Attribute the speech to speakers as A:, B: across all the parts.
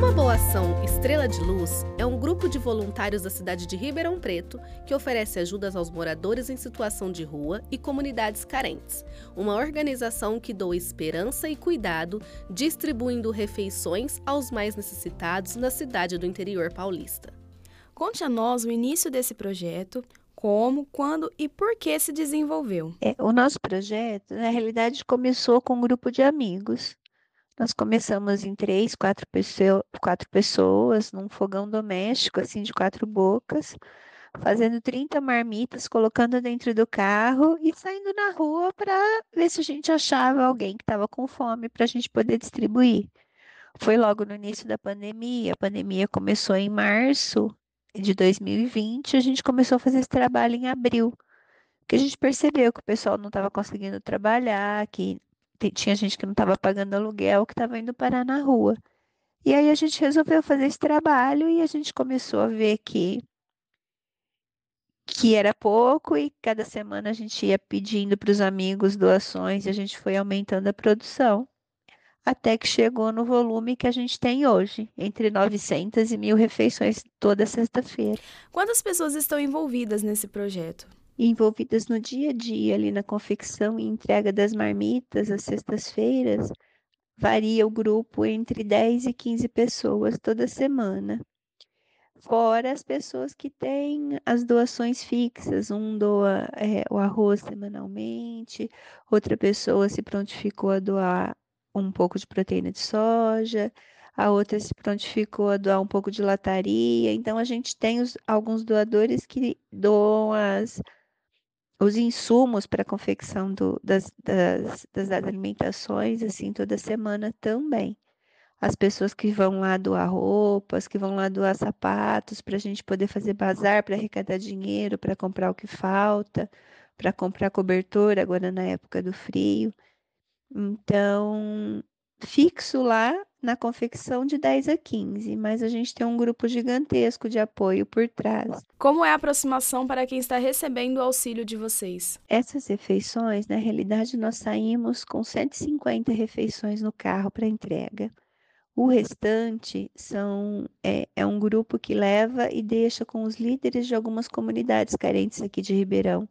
A: Uma Boa Ação Estrela de Luz é um grupo de voluntários da cidade de Ribeirão Preto que oferece ajudas aos moradores em situação de rua e comunidades carentes. Uma organização que doa esperança e cuidado, distribuindo refeições aos mais necessitados na cidade do interior paulista.
B: Conte a nós o início desse projeto, como, quando e por que se desenvolveu.
C: É, o nosso projeto, na realidade, começou com um grupo de amigos. Nós começamos em três, quatro, pessoa, quatro pessoas, num fogão doméstico, assim, de quatro bocas, fazendo 30 marmitas, colocando dentro do carro e saindo na rua para ver se a gente achava alguém que estava com fome para a gente poder distribuir. Foi logo no início da pandemia, a pandemia começou em março de 2020, a gente começou a fazer esse trabalho em abril, que a gente percebeu que o pessoal não estava conseguindo trabalhar, que tinha gente que não estava pagando aluguel, que estava indo parar na rua. E aí a gente resolveu fazer esse trabalho e a gente começou a ver que que era pouco e cada semana a gente ia pedindo para os amigos doações e a gente foi aumentando a produção até que chegou no volume que a gente tem hoje, entre 900 e mil refeições toda sexta-feira.
B: Quantas pessoas estão envolvidas nesse projeto?
C: Envolvidas no dia a dia, ali na confecção e entrega das marmitas às sextas-feiras, varia o grupo entre 10 e 15 pessoas toda semana. Fora as pessoas que têm as doações fixas, um doa é, o arroz semanalmente, outra pessoa se prontificou a doar um pouco de proteína de soja, a outra se prontificou a doar um pouco de lataria. Então, a gente tem os, alguns doadores que doam as os insumos para a confecção do, das, das, das alimentações, assim, toda semana também. As pessoas que vão lá doar roupas, que vão lá doar sapatos, para a gente poder fazer bazar, para arrecadar dinheiro, para comprar o que falta, para comprar cobertor agora na época do frio. Então, fixo lá na confecção de 10 a 15, mas a gente tem um grupo gigantesco de apoio por trás.
B: Como é a aproximação para quem está recebendo o auxílio de vocês?
C: Essas refeições, na realidade, nós saímos com 150 refeições no carro para entrega. O restante são, é, é um grupo que leva e deixa com os líderes de algumas comunidades carentes aqui de Ribeirão.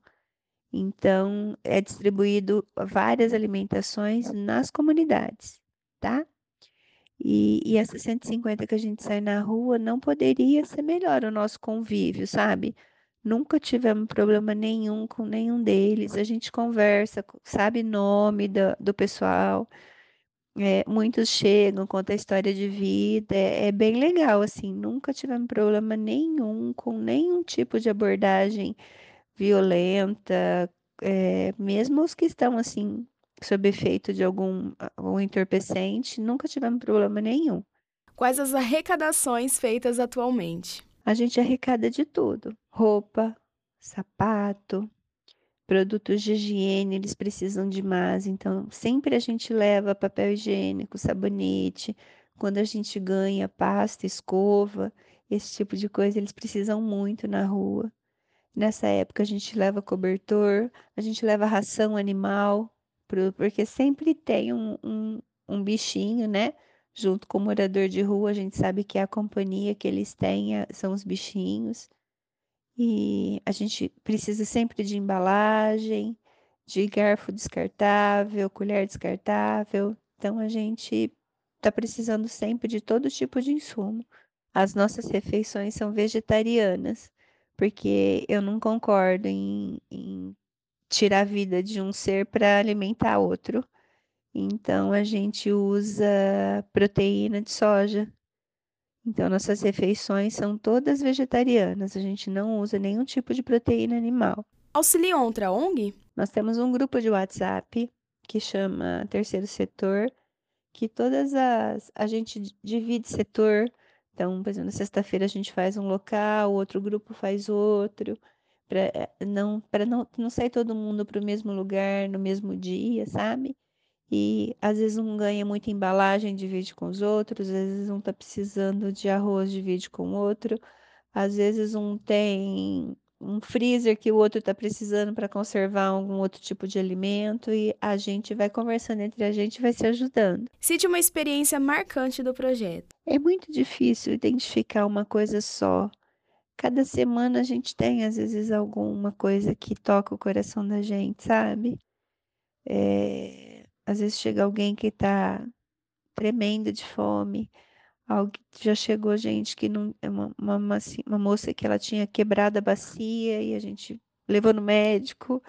C: Então, é distribuído várias alimentações nas comunidades, tá? E, e essas 150 que a gente sai na rua não poderia ser melhor o nosso convívio, sabe? Nunca tivemos problema nenhum com nenhum deles. A gente conversa, sabe nome do, do pessoal. É, muitos chegam, contam a história de vida. É, é bem legal, assim. Nunca tivemos problema nenhum com nenhum tipo de abordagem violenta. É, mesmo os que estão, assim, sob efeito de algum, algum entorpecente, nunca tivemos problema nenhum.
B: Quais as arrecadações feitas atualmente?
C: A gente arrecada de tudo: roupa, sapato, produtos de higiene, eles precisam de mais, então sempre a gente leva papel higiênico, sabonete. Quando a gente ganha pasta, escova, esse tipo de coisa, eles precisam muito na rua. Nessa época a gente leva cobertor, a gente leva ração animal, porque sempre tem um, um, um bichinho, né? Junto com o morador de rua, a gente sabe que a companhia que eles têm são os bichinhos. E a gente precisa sempre de embalagem, de garfo descartável, colher descartável. Então a gente está precisando sempre de todo tipo de insumo. As nossas refeições são vegetarianas, porque eu não concordo em, em tirar a vida de um ser para alimentar outro. Então a gente usa proteína de soja. Então nossas refeições são todas vegetarianas, a gente não usa nenhum tipo de proteína animal.
B: Auxilia outra ONG?
C: Nós temos um grupo de WhatsApp que chama Terceiro Setor, que todas as a gente divide setor. Então, por exemplo, na sexta-feira a gente faz um local, outro grupo faz outro para eh, não para não, não sair todo mundo para o mesmo lugar no mesmo dia, sabe? E às vezes um ganha muita embalagem, divide com os outros, às vezes um tá precisando de arroz, divide com o outro, às vezes um tem um freezer que o outro está precisando para conservar algum outro tipo de alimento e a gente vai conversando entre a gente e vai se ajudando.
B: Cite uma experiência marcante do projeto.
C: É muito difícil identificar uma coisa só. Cada semana a gente tem, às vezes, alguma coisa que toca o coração da gente, sabe? É... Às vezes chega alguém que está tremenda de fome já chegou gente que não. É uma, uma, assim, uma, moça que ela tinha quebrado a bacia e a gente levou no médico.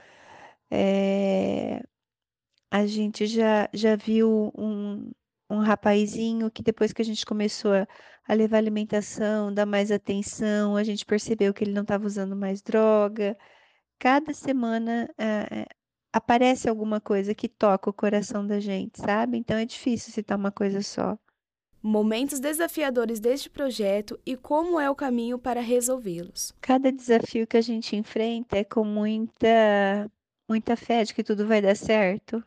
C: É, a gente já, já viu um, um rapazinho que depois que a gente começou a, a levar alimentação, dar mais atenção, a gente percebeu que ele não estava usando mais droga. Cada semana é, aparece alguma coisa que toca o coração da gente, sabe? Então é difícil citar uma coisa só
B: momentos desafiadores deste projeto e como é o caminho para resolvê-los.
C: Cada desafio que a gente enfrenta é com muita muita fé de que tudo vai dar certo.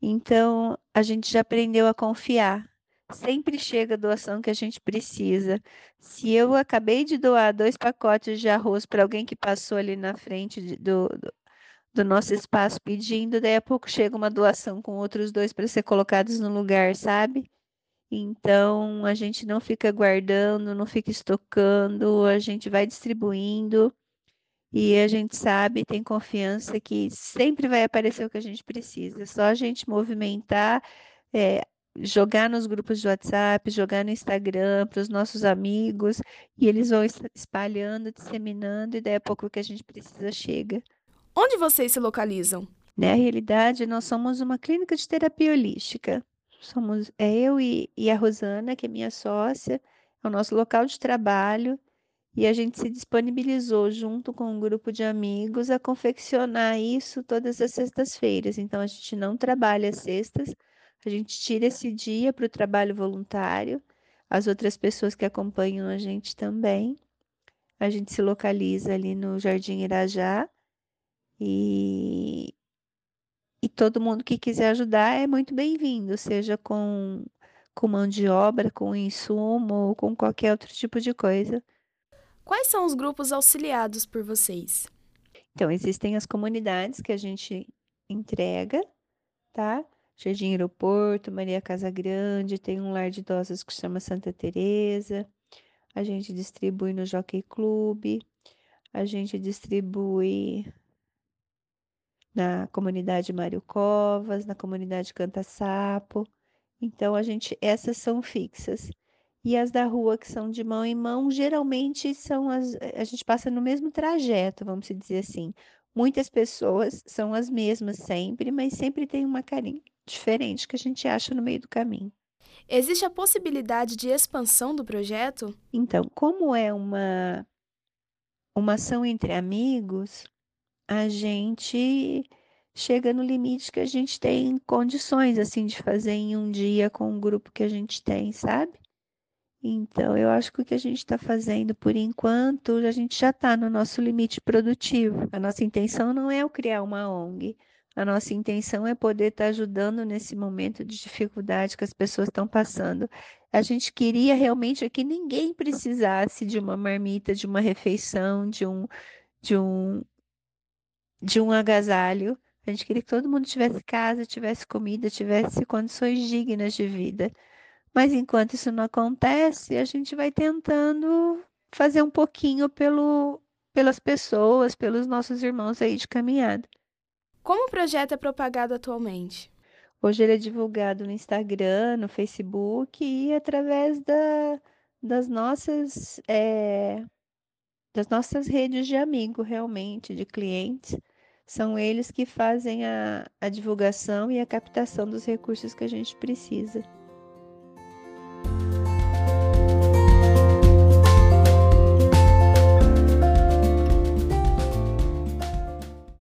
C: Então, a gente já aprendeu a confiar. Sempre chega a doação que a gente precisa. Se eu acabei de doar dois pacotes de arroz para alguém que passou ali na frente de, do, do, do nosso espaço pedindo, daí a pouco chega uma doação com outros dois para ser colocados no lugar, sabe? Então, a gente não fica guardando, não fica estocando, a gente vai distribuindo e a gente sabe, tem confiança que sempre vai aparecer o que a gente precisa. É só a gente movimentar, é, jogar nos grupos de WhatsApp, jogar no Instagram para os nossos amigos e eles vão espalhando, disseminando e daí a pouco o que a gente precisa chega.
B: Onde vocês se localizam?
C: Na realidade, nós somos uma clínica de terapia holística somos é eu e, e a Rosana, que é minha sócia, é o nosso local de trabalho, e a gente se disponibilizou junto com um grupo de amigos a confeccionar isso todas as sextas-feiras. Então a gente não trabalha sextas, a gente tira esse dia para o trabalho voluntário, as outras pessoas que acompanham a gente também. A gente se localiza ali no Jardim Irajá e, e todo mundo que quiser ajudar é muito bem-vindo, seja com, com mão de obra, com insumo ou com qualquer outro tipo de coisa.
B: Quais são os grupos auxiliados por vocês?
C: Então, existem as comunidades que a gente entrega, tá? Jardim Aeroporto, Maria Casa Grande, tem um lar de idosas que chama Santa Teresa. A gente distribui no Jockey Club, a gente distribui na comunidade Mário Covas, na comunidade Canta Sapo. Então a gente essas são fixas. E as da rua que são de mão em mão, geralmente são as a gente passa no mesmo trajeto, vamos dizer assim. Muitas pessoas são as mesmas sempre, mas sempre tem uma carinha diferente que a gente acha no meio do caminho.
B: Existe a possibilidade de expansão do projeto?
C: Então, como é uma uma ação entre amigos, a gente chega no limite que a gente tem condições assim de fazer em um dia com o grupo que a gente tem, sabe? Então, eu acho que o que a gente está fazendo por enquanto, a gente já está no nosso limite produtivo. A nossa intenção não é o criar uma ONG. A nossa intenção é poder estar tá ajudando nesse momento de dificuldade que as pessoas estão passando. A gente queria realmente que ninguém precisasse de uma marmita, de uma refeição, de um, de um, de um agasalho. A gente queria que todo mundo tivesse casa, tivesse comida, tivesse condições dignas de vida. Mas enquanto isso não acontece, a gente vai tentando fazer um pouquinho pelo, pelas pessoas, pelos nossos irmãos aí de caminhada.
B: Como o projeto é propagado atualmente?
C: Hoje ele é divulgado no Instagram, no Facebook e através da, das nossas é, das nossas redes de amigo, realmente, de clientes. São eles que fazem a, a divulgação e a captação dos recursos que a gente precisa.